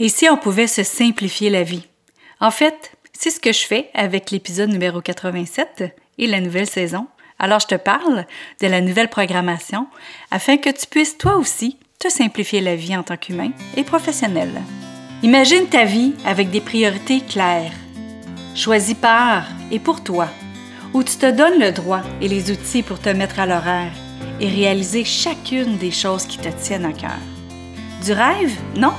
Et si on pouvait se simplifier la vie? En fait, c'est ce que je fais avec l'épisode numéro 87 et la nouvelle saison. Alors je te parle de la nouvelle programmation afin que tu puisses toi aussi te simplifier la vie en tant qu'humain et professionnel. Imagine ta vie avec des priorités claires, choisies par et pour toi, où tu te donnes le droit et les outils pour te mettre à l'horaire et réaliser chacune des choses qui te tiennent à cœur. Du rêve? Non,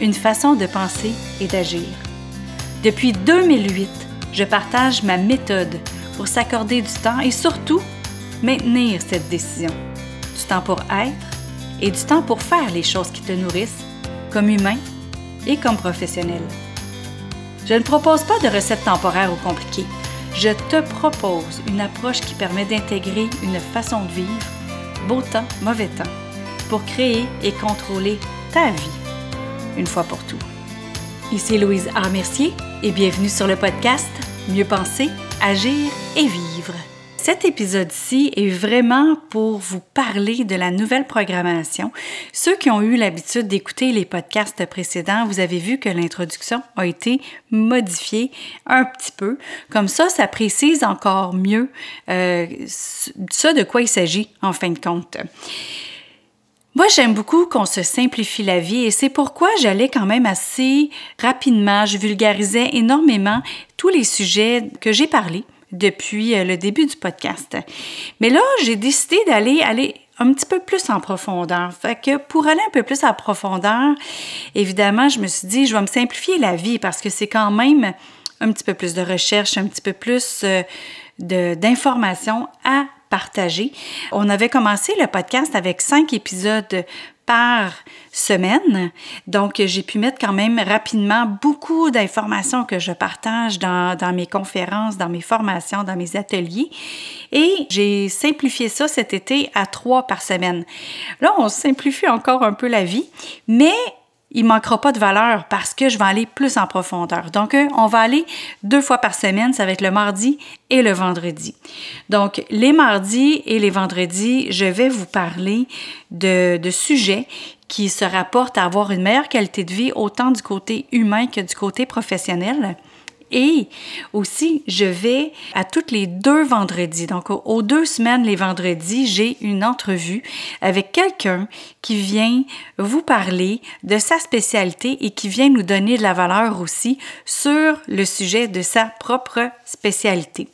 une façon de penser et d'agir. Depuis 2008, je partage ma méthode pour s'accorder du temps et surtout maintenir cette décision. Du temps pour être et du temps pour faire les choses qui te nourrissent, comme humain et comme professionnel. Je ne propose pas de recettes temporaires ou compliquées. Je te propose une approche qui permet d'intégrer une façon de vivre, beau temps, mauvais temps, pour créer et contrôler ta vie une fois pour tout. Ici Louise A. Mercier et bienvenue sur le podcast Mieux penser, agir et vivre. Cet épisode-ci est vraiment pour vous parler de la nouvelle programmation. Ceux qui ont eu l'habitude d'écouter les podcasts précédents, vous avez vu que l'introduction a été modifiée un petit peu. Comme ça, ça précise encore mieux euh, ça de quoi il s'agit en fin de compte. Moi, j'aime beaucoup qu'on se simplifie la vie et c'est pourquoi j'allais quand même assez rapidement, je vulgarisais énormément tous les sujets que j'ai parlé depuis euh, le début du podcast. Mais là, j'ai décidé d'aller aller un petit peu plus en profondeur. Fait que pour aller un peu plus en profondeur, évidemment, je me suis dit, je vais me simplifier la vie parce que c'est quand même un petit peu plus de recherche, un petit peu plus euh, d'informations à partager. On avait commencé le podcast avec cinq épisodes par semaine. Donc, j'ai pu mettre quand même rapidement beaucoup d'informations que je partage dans, mes conférences, dans mes formations, dans mes ateliers. Et j'ai simplifié ça cet été à trois par semaine. Là, on simplifie encore un peu la vie, mais il manquera pas de valeur parce que je vais aller plus en profondeur. Donc, euh, on va aller deux fois par semaine, ça va être le mardi et le vendredi. Donc, les mardis et les vendredis, je vais vous parler de, de sujets qui se rapportent à avoir une meilleure qualité de vie, autant du côté humain que du côté professionnel. Et aussi, je vais à toutes les deux vendredis. Donc, aux deux semaines, les vendredis, j'ai une entrevue avec quelqu'un qui vient vous parler de sa spécialité et qui vient nous donner de la valeur aussi sur le sujet de sa propre spécialité.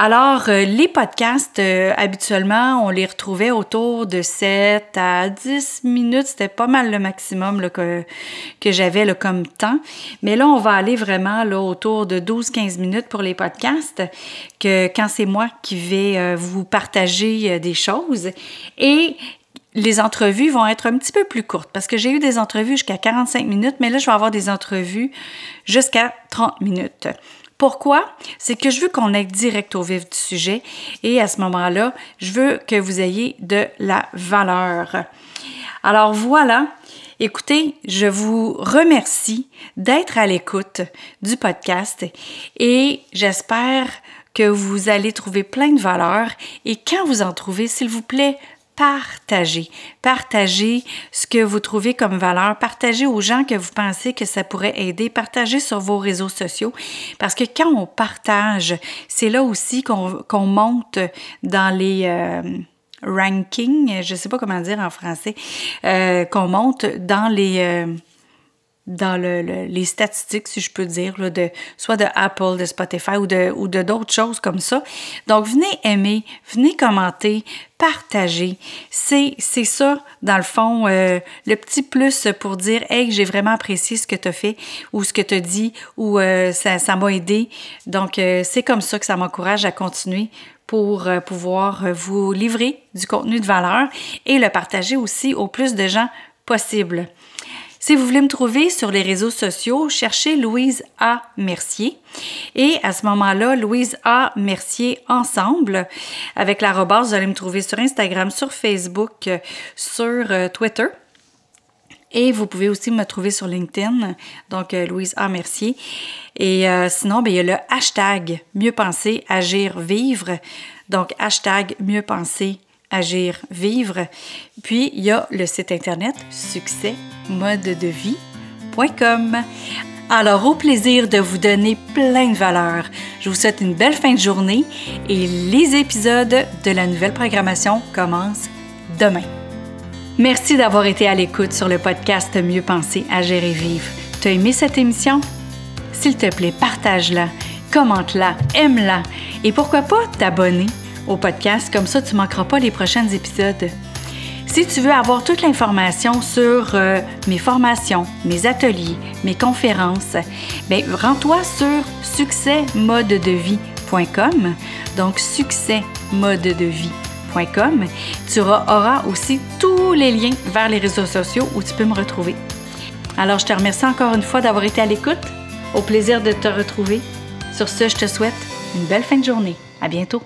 Alors, euh, les podcasts, euh, habituellement, on les retrouvait autour de 7 à 10 minutes. C'était pas mal le maximum que, que j'avais comme temps. Mais là, on va aller vraiment autour de 12-15 minutes pour les podcasts, que quand c'est moi qui vais euh, vous partager des choses. Et les entrevues vont être un petit peu plus courtes parce que j'ai eu des entrevues jusqu'à 45 minutes, mais là, je vais avoir des entrevues jusqu'à 30 minutes. Pourquoi? C'est que je veux qu'on aille direct au vif du sujet et à ce moment-là, je veux que vous ayez de la valeur. Alors voilà, écoutez, je vous remercie d'être à l'écoute du podcast et j'espère que vous allez trouver plein de valeur et quand vous en trouvez, s'il vous plaît, partagez. Partagez ce que vous trouvez comme valeur. Partagez aux gens que vous pensez que ça pourrait aider. Partagez sur vos réseaux sociaux. Parce que quand on partage, c'est là aussi qu'on monte dans les... Euh, rankings, je ne sais pas comment dire en français, euh, qu'on monte dans les... Euh, dans le, les statistiques, si je peux dire, là, de, soit de Apple, de Spotify ou de ou d'autres choses comme ça. Donc, venez aimer, venez commenter, partager. C'est, c'est ça, dans le fond, euh, le petit plus pour dire Hey, j'ai vraiment apprécié ce que tu as fait ou ce que tu as dit ou euh, ça, ça m'a aidé. Donc, euh, c'est comme ça que ça m'encourage à continuer pour pouvoir vous livrer du contenu de valeur et le partager aussi au plus de gens possible. Si vous voulez me trouver sur les réseaux sociaux, cherchez Louise A. Mercier. Et à ce moment-là, Louise A. Mercier ensemble. Avec l'arrobase, vous allez me trouver sur Instagram, sur Facebook, sur euh, Twitter. Et vous pouvez aussi me trouver sur LinkedIn, donc euh, Louise A. Mercier. Et euh, sinon, bien, il y a le hashtag Mieux penser, agir, vivre. Donc, hashtag Mieux penser, agir, vivre. Puis, il y a le site Internet succès mode de vie Alors, au plaisir de vous donner plein de valeur. Je vous souhaite une belle fin de journée et les épisodes de la nouvelle programmation commencent demain. Merci d'avoir été à l'écoute sur le podcast Mieux penser à gérer vivre. T'as aimé cette émission? S'il te plaît, partage-la, commente-la, aime-la et pourquoi pas t'abonner au podcast, comme ça tu ne manqueras pas les prochains épisodes. Si tu veux avoir toute l'information sur euh, mes formations, mes ateliers, mes conférences, ben, rends-toi sur succèsmodedevie.com. Donc, succèsmodedevie.com. Tu auras aussi tous les liens vers les réseaux sociaux où tu peux me retrouver. Alors, je te remercie encore une fois d'avoir été à l'écoute. Au plaisir de te retrouver. Sur ce, je te souhaite une belle fin de journée. À bientôt.